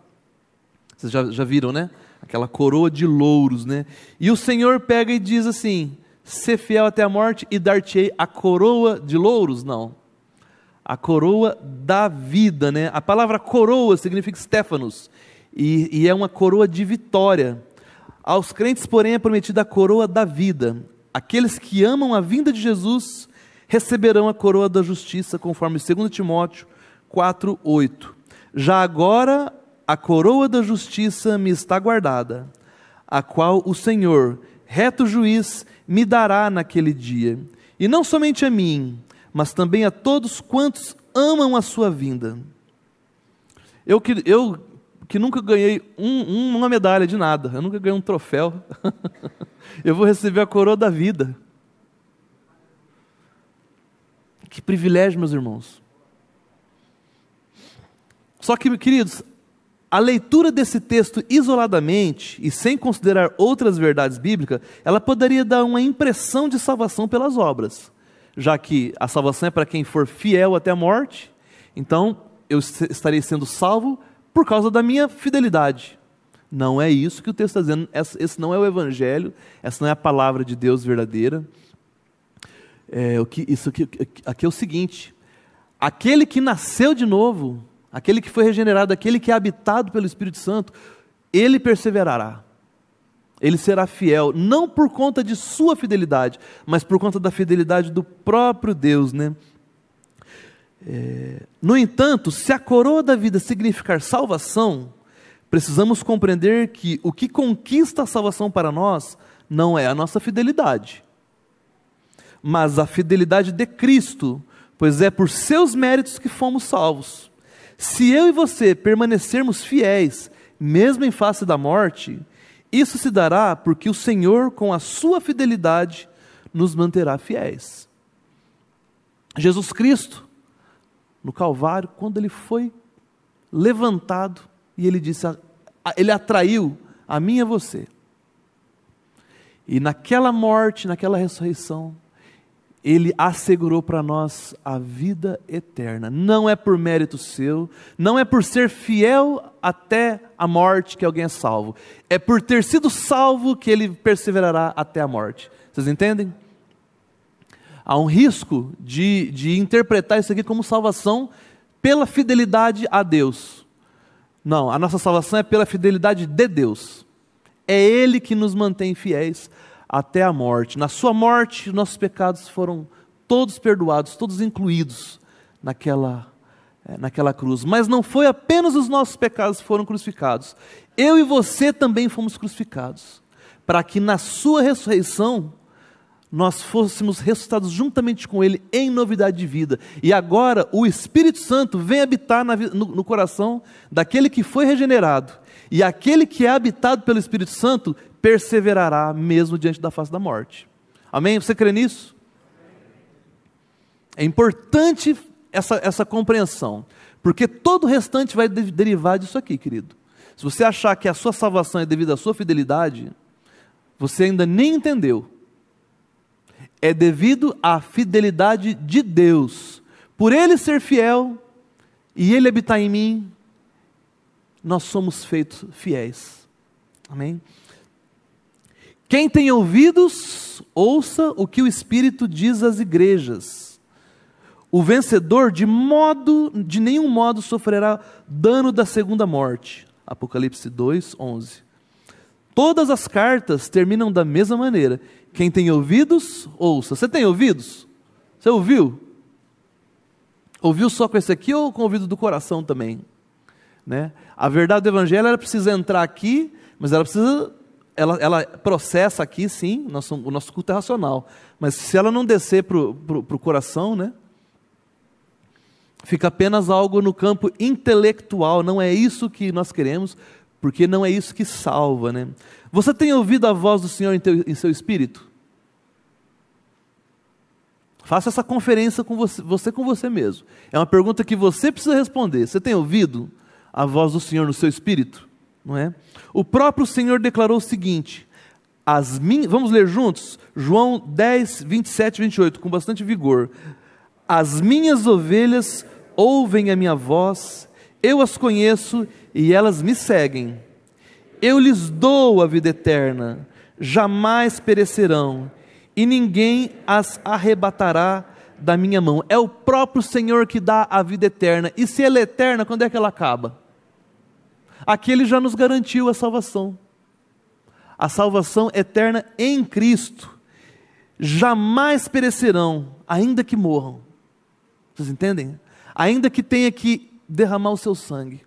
Speaker 1: Vocês já, já viram, né? Aquela coroa de louros, né? E o Senhor pega e diz assim: ser fiel até a morte e dar-te-ei a coroa de louros? Não. A coroa da vida, né? A palavra coroa significa Stefanos e, e é uma coroa de vitória. Aos crentes, porém, é prometida a coroa da vida. Aqueles que amam a vinda de Jesus receberão a coroa da justiça, conforme 2 Timóteo 4:8. Já agora a coroa da justiça me está guardada, a qual o Senhor, reto juiz, me dará naquele dia, e não somente a mim, mas também a todos quantos amam a sua vinda. Eu que, eu, que nunca ganhei um, uma medalha de nada, eu nunca ganhei um troféu, eu vou receber a coroa da vida. Que privilégio, meus irmãos. Só que, queridos, a leitura desse texto isoladamente e sem considerar outras verdades bíblicas, ela poderia dar uma impressão de salvação pelas obras, já que a salvação é para quem for fiel até a morte, então eu estarei sendo salvo por causa da minha fidelidade. Não é isso que o texto está dizendo, esse não é o Evangelho, essa não é a palavra de Deus verdadeira. É, o que, isso aqui, aqui é o seguinte: aquele que nasceu de novo, aquele que foi regenerado, aquele que é habitado pelo Espírito Santo, ele perseverará. Ele será fiel, não por conta de sua fidelidade, mas por conta da fidelidade do próprio Deus, né? É, no entanto, se a coroa da vida significar salvação, precisamos compreender que o que conquista a salvação para nós não é a nossa fidelidade, mas a fidelidade de Cristo, pois é por seus méritos que fomos salvos. Se eu e você permanecermos fiéis, mesmo em face da morte, isso se dará porque o Senhor, com a sua fidelidade, nos manterá fiéis. Jesus Cristo, no Calvário, quando ele foi levantado e ele disse, ele atraiu a mim e a você. E naquela morte, naquela ressurreição, ele assegurou para nós a vida eterna. Não é por mérito seu, não é por ser fiel até a morte que alguém é salvo. É por ter sido salvo que ele perseverará até a morte. Vocês entendem? Há um risco de, de interpretar isso aqui como salvação pela fidelidade a Deus. Não, a nossa salvação é pela fidelidade de Deus. É Ele que nos mantém fiéis até a morte. Na sua morte, nossos pecados foram todos perdoados, todos incluídos naquela, é, naquela cruz. Mas não foi apenas os nossos pecados que foram crucificados. Eu e você também fomos crucificados. Para que na Sua ressurreição nós fôssemos ressuscitados juntamente com Ele em novidade de vida. E agora o Espírito Santo vem habitar na, no, no coração daquele que foi regenerado. E aquele que é habitado pelo Espírito Santo perseverará mesmo diante da face da morte. Amém? Você crê nisso? É importante essa, essa compreensão, porque todo o restante vai derivar disso aqui, querido. Se você achar que a sua salvação é devido à sua fidelidade, você ainda nem entendeu é devido à fidelidade de Deus. Por Ele ser fiel e Ele habitar em mim, nós somos feitos fiéis. Amém? Quem tem ouvidos, ouça o que o Espírito diz às igrejas. O vencedor de modo, de nenhum modo sofrerá dano da segunda morte. Apocalipse 2, 11. Todas as cartas terminam da mesma maneira. Quem tem ouvidos, ouça. Você tem ouvidos? Você ouviu? Ouviu só com esse aqui ou com o ouvido do coração também? Né? A verdade do Evangelho ela precisa entrar aqui, mas ela precisa, ela, ela processa aqui, sim, nosso, o nosso culto é racional. Mas se ela não descer para o coração, né? Fica apenas algo no campo intelectual, não é isso que nós queremos, porque não é isso que salva, né? Você tem ouvido a voz do Senhor em, teu, em seu espírito? Faça essa conferência com você, você com você mesmo. É uma pergunta que você precisa responder. Você tem ouvido a voz do Senhor no seu espírito? Não é? O próprio Senhor declarou o seguinte: as min... vamos ler juntos? João 10, 27 e 28, com bastante vigor. As minhas ovelhas ouvem a minha voz, eu as conheço e elas me seguem. Eu lhes dou a vida eterna, jamais perecerão, e ninguém as arrebatará da minha mão. É o próprio Senhor que dá a vida eterna. E se ela é eterna, quando é que ela acaba? Aqui ele já nos garantiu a salvação. A salvação eterna em Cristo. Jamais perecerão, ainda que morram. Vocês entendem? Ainda que tenha que derramar o seu sangue.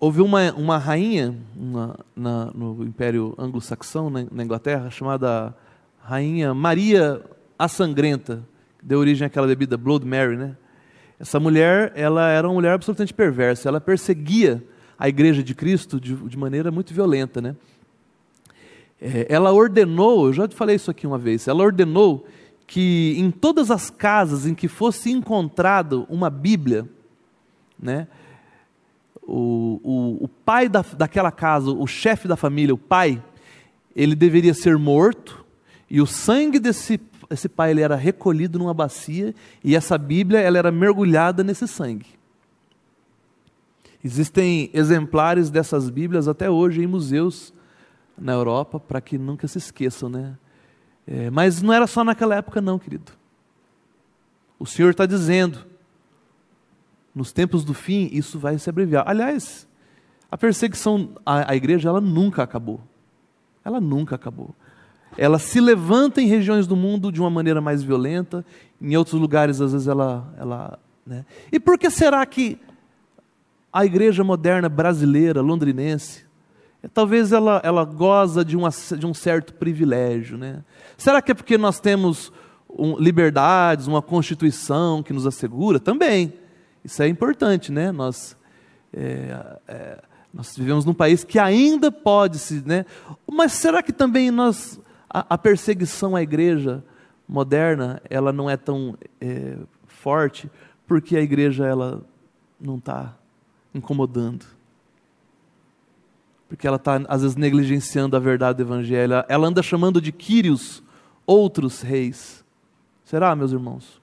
Speaker 1: Houve uma, uma rainha na, na, no Império Anglo-Saxão, na, na, Inglaterra, chamada Rainha Maria a Sangrenta, que deu origem àquela bebida Blood Mary. Né? Essa mulher ela era uma mulher absolutamente perversa, ela perseguia a igreja de Cristo de, de maneira muito violenta. Né? É, ela ordenou, eu já te falei isso aqui uma vez, ela ordenou que em todas as casas em que fosse encontrado uma Bíblia, né, o, o, o pai da, daquela casa, o chefe da família, o pai, ele deveria ser morto e o sangue desse esse pai ele era recolhido numa bacia e essa Bíblia ela era mergulhada nesse sangue. Existem exemplares dessas Bíblias até hoje em museus na Europa para que nunca se esqueçam, né? É, mas não era só naquela época não, querido. O Senhor está dizendo nos tempos do fim, isso vai se abreviar. Aliás, a perseguição à, à igreja, ela nunca acabou. Ela nunca acabou. Ela se levanta em regiões do mundo de uma maneira mais violenta, em outros lugares, às vezes, ela. ela né? E por que será que a igreja moderna brasileira, londrinense, talvez ela, ela goza de, uma, de um certo privilégio? Né? Será que é porque nós temos um, liberdades, uma constituição que nos assegura? Também. Isso é importante, né? Nós, é, é, nós vivemos num país que ainda pode se. Né? Mas será que também nós, a, perseguição à igreja moderna ela não é tão é, forte porque a igreja ela não está incomodando? Porque ela está, às vezes, negligenciando a verdade do Evangelho. Ela anda chamando de Quírios outros reis. Será, meus irmãos?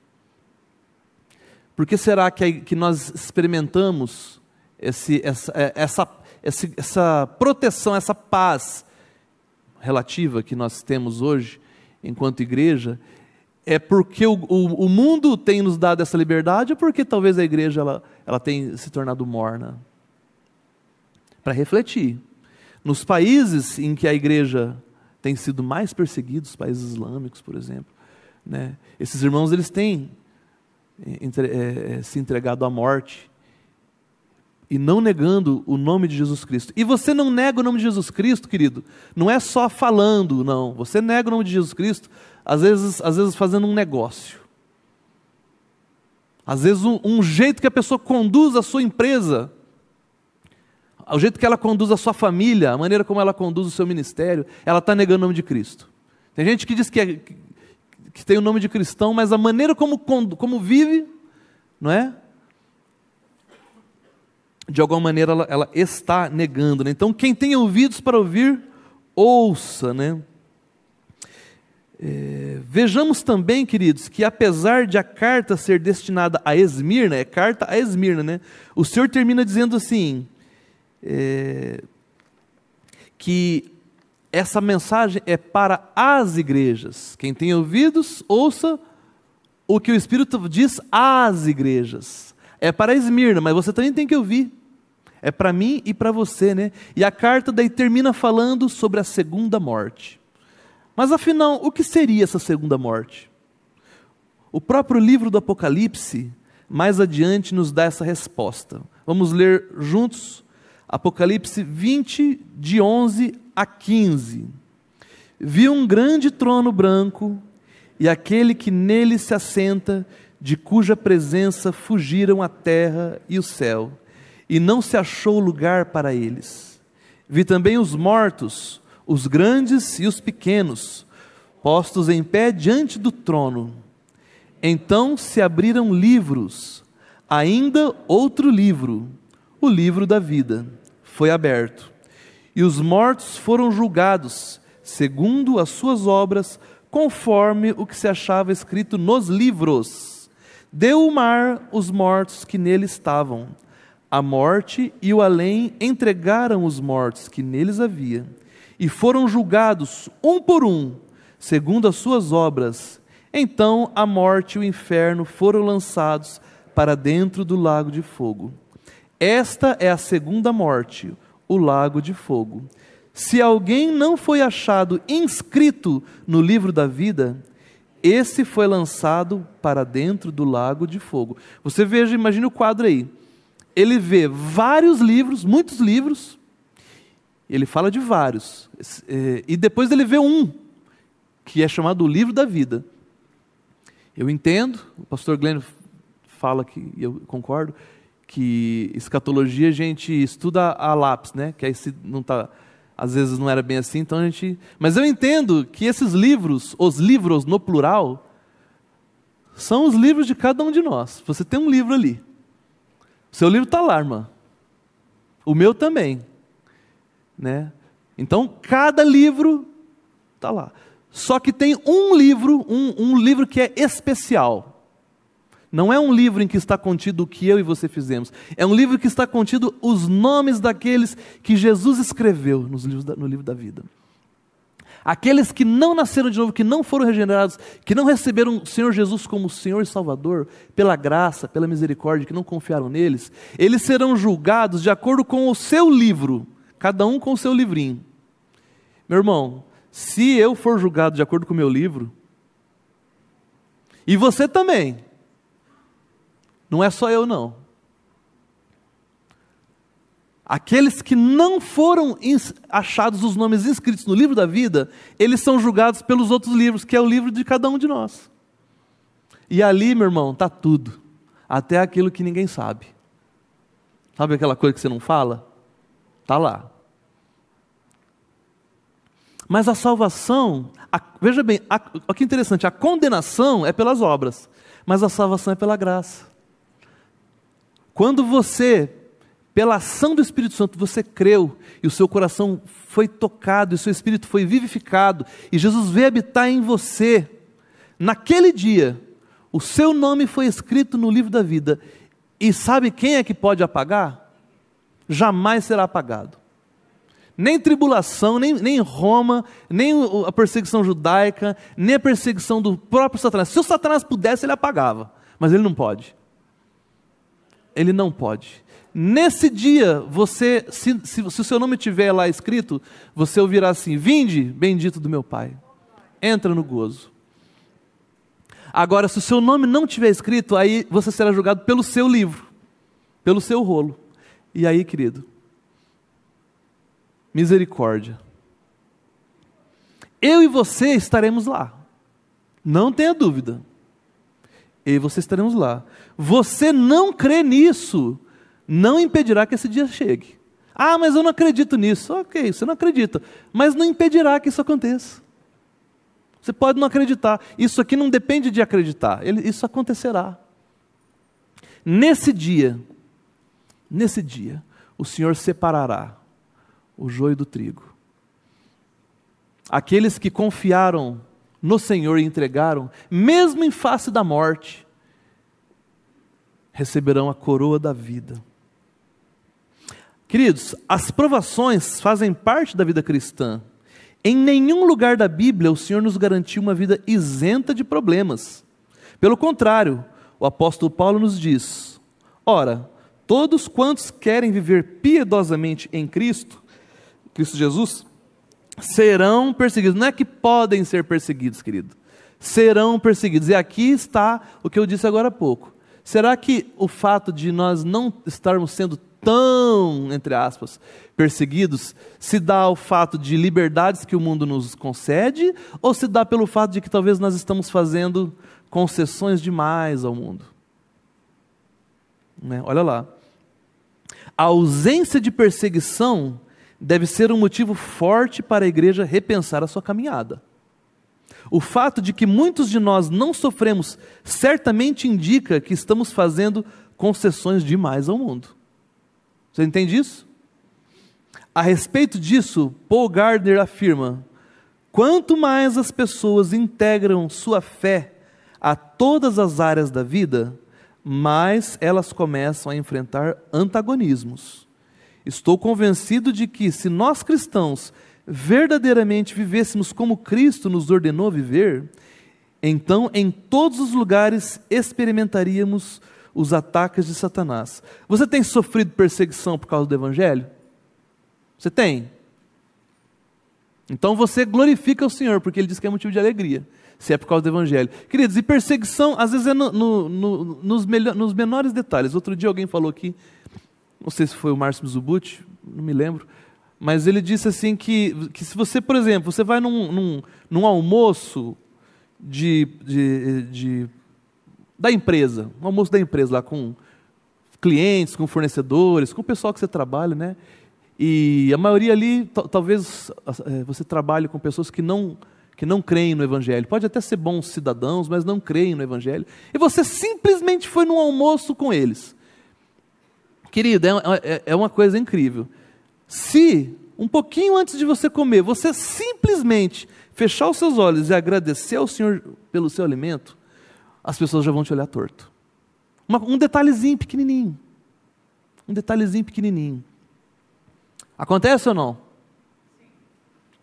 Speaker 1: Por que será que, que nós experimentamos esse, essa, é, essa, essa, essa proteção, essa paz relativa que nós temos hoje, enquanto igreja? É porque o, o, o mundo tem nos dado essa liberdade ou porque talvez a igreja ela, ela tem se tornado morna? Para refletir. Nos países em que a igreja tem sido mais perseguida, os países islâmicos, por exemplo, Né? Esses irmãos eles têm entre, é, se entregado à morte e não negando o nome de Jesus Cristo. E você não nega o nome de Jesus Cristo, querido, não é só falando, não. Você nega o nome de Jesus Cristo, às vezes, às vezes fazendo um negócio. Às vezes um, um jeito que a pessoa conduz a sua empresa, o jeito que ela conduz a sua família, a maneira como ela conduz o seu ministério, ela está negando o nome de Cristo. Tem gente que diz que, é, que tem o nome de cristão, mas a maneira como, como vive, não é? De alguma maneira ela, ela está negando. Né? Então, quem tem ouvidos para ouvir, ouça. Né? É, vejamos também, queridos, que apesar de a carta ser destinada a Esmirna, é carta a Esmirna, né? o Senhor termina dizendo assim: é, que essa mensagem é para as igrejas. Quem tem ouvidos, ouça o que o Espírito diz às igrejas. É para Esmirna, mas você também tem que ouvir. É para mim e para você, né? E a carta daí termina falando sobre a segunda morte. Mas afinal, o que seria essa segunda morte? O próprio livro do Apocalipse, mais adiante, nos dá essa resposta. Vamos ler juntos Apocalipse 20, de 11 a 15. Vi um grande trono branco e aquele que nele se assenta de cuja presença fugiram a terra e o céu, e não se achou lugar para eles. Vi também os mortos, os grandes e os pequenos, postos em pé diante do trono. Então se abriram livros, ainda outro livro, o livro da vida, foi aberto. E os mortos foram julgados, segundo as suas obras, conforme o que se achava escrito nos livros. Deu o mar os mortos que nele estavam. A morte e o além entregaram os mortos que neles havia, e foram julgados um por um, segundo as suas obras. Então a morte e o inferno foram lançados para dentro do lago de fogo. Esta é a segunda morte, o lago de fogo. Se alguém não foi achado inscrito no livro da vida, esse foi lançado para dentro do lago de fogo. Você veja, imagine o quadro aí. Ele vê vários livros, muitos livros, ele fala de vários, é, e depois ele vê um, que é chamado o livro da vida. Eu entendo, o pastor Glenn fala que, e eu concordo, que escatologia a gente estuda a lápis, né? Que aí se não está às vezes não era bem assim, então a gente. Mas eu entendo que esses livros, os livros no plural, são os livros de cada um de nós. Você tem um livro ali. O seu livro está lá, irmã. O meu também. Né? Então, cada livro está lá. Só que tem um livro, um, um livro que é especial. Não é um livro em que está contido o que eu e você fizemos. É um livro que está contido os nomes daqueles que Jesus escreveu nos livros da, no livro da vida. Aqueles que não nasceram de novo, que não foram regenerados, que não receberam o Senhor Jesus como Senhor e Salvador, pela graça, pela misericórdia, que não confiaram neles, eles serão julgados de acordo com o seu livro, cada um com o seu livrinho. Meu irmão, se eu for julgado de acordo com o meu livro, e você também, não é só eu, não. Aqueles que não foram achados os nomes inscritos no livro da vida, eles são julgados pelos outros livros, que é o livro de cada um de nós. E ali, meu irmão, está tudo. Até aquilo que ninguém sabe. Sabe aquela coisa que você não fala? Está lá. Mas a salvação, a, veja bem, olha que interessante, a condenação é pelas obras, mas a salvação é pela graça. Quando você, pela ação do Espírito Santo, você creu e o seu coração foi tocado e o seu espírito foi vivificado e Jesus veio habitar em você, naquele dia, o seu nome foi escrito no livro da vida. E sabe quem é que pode apagar? Jamais será apagado. Nem tribulação, nem, nem Roma, nem a perseguição judaica, nem a perseguição do próprio Satanás. Se o Satanás pudesse, ele apagava, mas ele não pode ele não pode. Nesse dia, você, se, se, se o seu nome estiver lá escrito, você ouvirá assim: Vinde, bendito do meu Pai, entra no gozo. Agora, se o seu nome não tiver escrito, aí você será julgado pelo seu livro, pelo seu rolo. E aí, querido, misericórdia. Eu e você estaremos lá. Não tenha dúvida. E você estaremos lá. Você não crê nisso, não impedirá que esse dia chegue. Ah, mas eu não acredito nisso. Ok, você não acredita. Mas não impedirá que isso aconteça. Você pode não acreditar. Isso aqui não depende de acreditar. Isso acontecerá. Nesse dia, nesse dia, o Senhor separará o joio do trigo. Aqueles que confiaram no Senhor e entregaram, mesmo em face da morte, receberão a coroa da vida. Queridos, as provações fazem parte da vida cristã. Em nenhum lugar da Bíblia o Senhor nos garantiu uma vida isenta de problemas. Pelo contrário, o apóstolo Paulo nos diz: Ora, todos quantos querem viver piedosamente em Cristo, Cristo Jesus, serão perseguidos. Não é que podem ser perseguidos, querido. Serão perseguidos. E aqui está o que eu disse agora há pouco. Será que o fato de nós não estarmos sendo tão, entre aspas, perseguidos, se dá ao fato de liberdades que o mundo nos concede, ou se dá pelo fato de que talvez nós estamos fazendo concessões demais ao mundo? Né? Olha lá. A ausência de perseguição deve ser um motivo forte para a igreja repensar a sua caminhada. O fato de que muitos de nós não sofremos certamente indica que estamos fazendo concessões demais ao mundo. Você entende isso? A respeito disso, Paul Gardner afirma: quanto mais as pessoas integram sua fé a todas as áreas da vida, mais elas começam a enfrentar antagonismos. Estou convencido de que, se nós cristãos verdadeiramente vivêssemos como Cristo nos ordenou viver, então em todos os lugares experimentaríamos os ataques de Satanás. Você tem sofrido perseguição por causa do Evangelho? Você tem? Então você glorifica o Senhor, porque Ele diz que é motivo de alegria, se é por causa do Evangelho. Queridos, e perseguição, às vezes é no, no, no, nos, melhor, nos menores detalhes. Outro dia alguém falou aqui não sei se foi o Márcio Zubuti, não me lembro, mas ele disse assim que, que se você, por exemplo, você vai num, num, num almoço de, de, de, da empresa, um almoço da empresa lá com clientes, com fornecedores, com o pessoal que você trabalha, né? E a maioria ali, talvez é, você trabalhe com pessoas que não que não creem no Evangelho. Pode até ser bons cidadãos, mas não creem no Evangelho. E você simplesmente foi num almoço com eles. Querido, é, é, é uma coisa incrível. Se, um pouquinho antes de você comer, você simplesmente fechar os seus olhos e agradecer ao Senhor pelo seu alimento, as pessoas já vão te olhar torto. Uma, um detalhezinho pequenininho. Um detalhezinho pequenininho. Acontece ou não?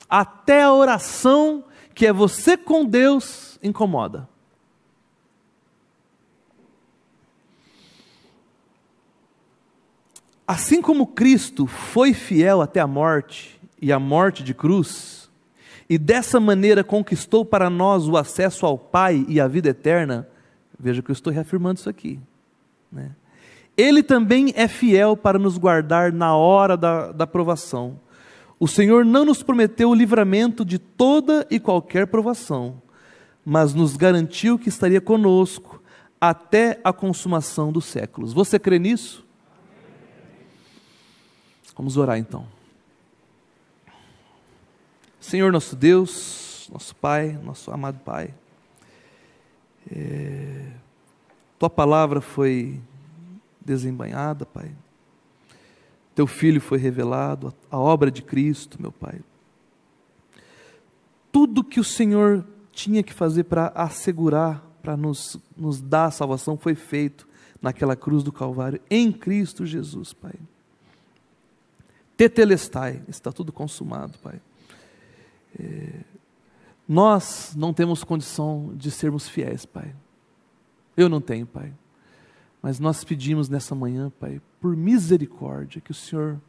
Speaker 1: Até a oração que é você com Deus incomoda. Assim como Cristo foi fiel até a morte e a morte de cruz, e dessa maneira conquistou para nós o acesso ao Pai e à vida eterna, veja que eu estou reafirmando isso aqui. Né? Ele também é fiel para nos guardar na hora da, da provação. O Senhor não nos prometeu o livramento de toda e qualquer provação, mas nos garantiu que estaria conosco até a consumação dos séculos. Você crê nisso? Vamos orar então. Senhor nosso Deus, nosso Pai, nosso amado Pai, é, Tua palavra foi desembanhada, Pai. Teu Filho foi revelado, a obra de Cristo, meu Pai. Tudo que o Senhor tinha que fazer para assegurar, para nos, nos dar a salvação, foi feito naquela cruz do Calvário, em Cristo Jesus, Pai. Tetelestai, está tudo consumado, Pai. É, nós não temos condição de sermos fiéis, Pai. Eu não tenho, Pai. Mas nós pedimos nessa manhã, Pai, por misericórdia, que o Senhor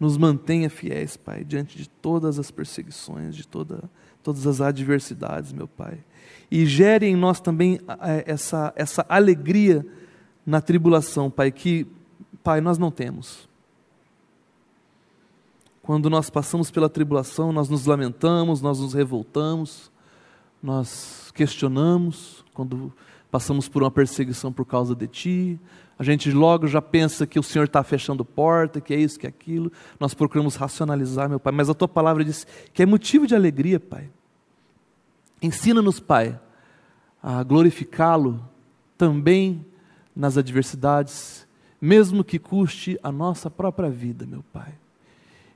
Speaker 1: nos mantenha fiéis, Pai, diante de todas as perseguições, de toda, todas as adversidades, meu Pai. E gere em nós também essa, essa alegria na tribulação, Pai, que, Pai, nós não temos. Quando nós passamos pela tribulação, nós nos lamentamos, nós nos revoltamos, nós questionamos, quando passamos por uma perseguição por causa de Ti, a gente logo já pensa que o Senhor está fechando porta, que é isso, que é aquilo. Nós procuramos racionalizar, meu Pai, mas a Tua palavra diz que é motivo de alegria, Pai. Ensina-nos, Pai, a glorificá-lo também nas adversidades, mesmo que custe a nossa própria vida, meu Pai.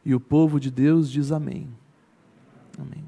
Speaker 1: E o povo de Deus diz amém. Amém.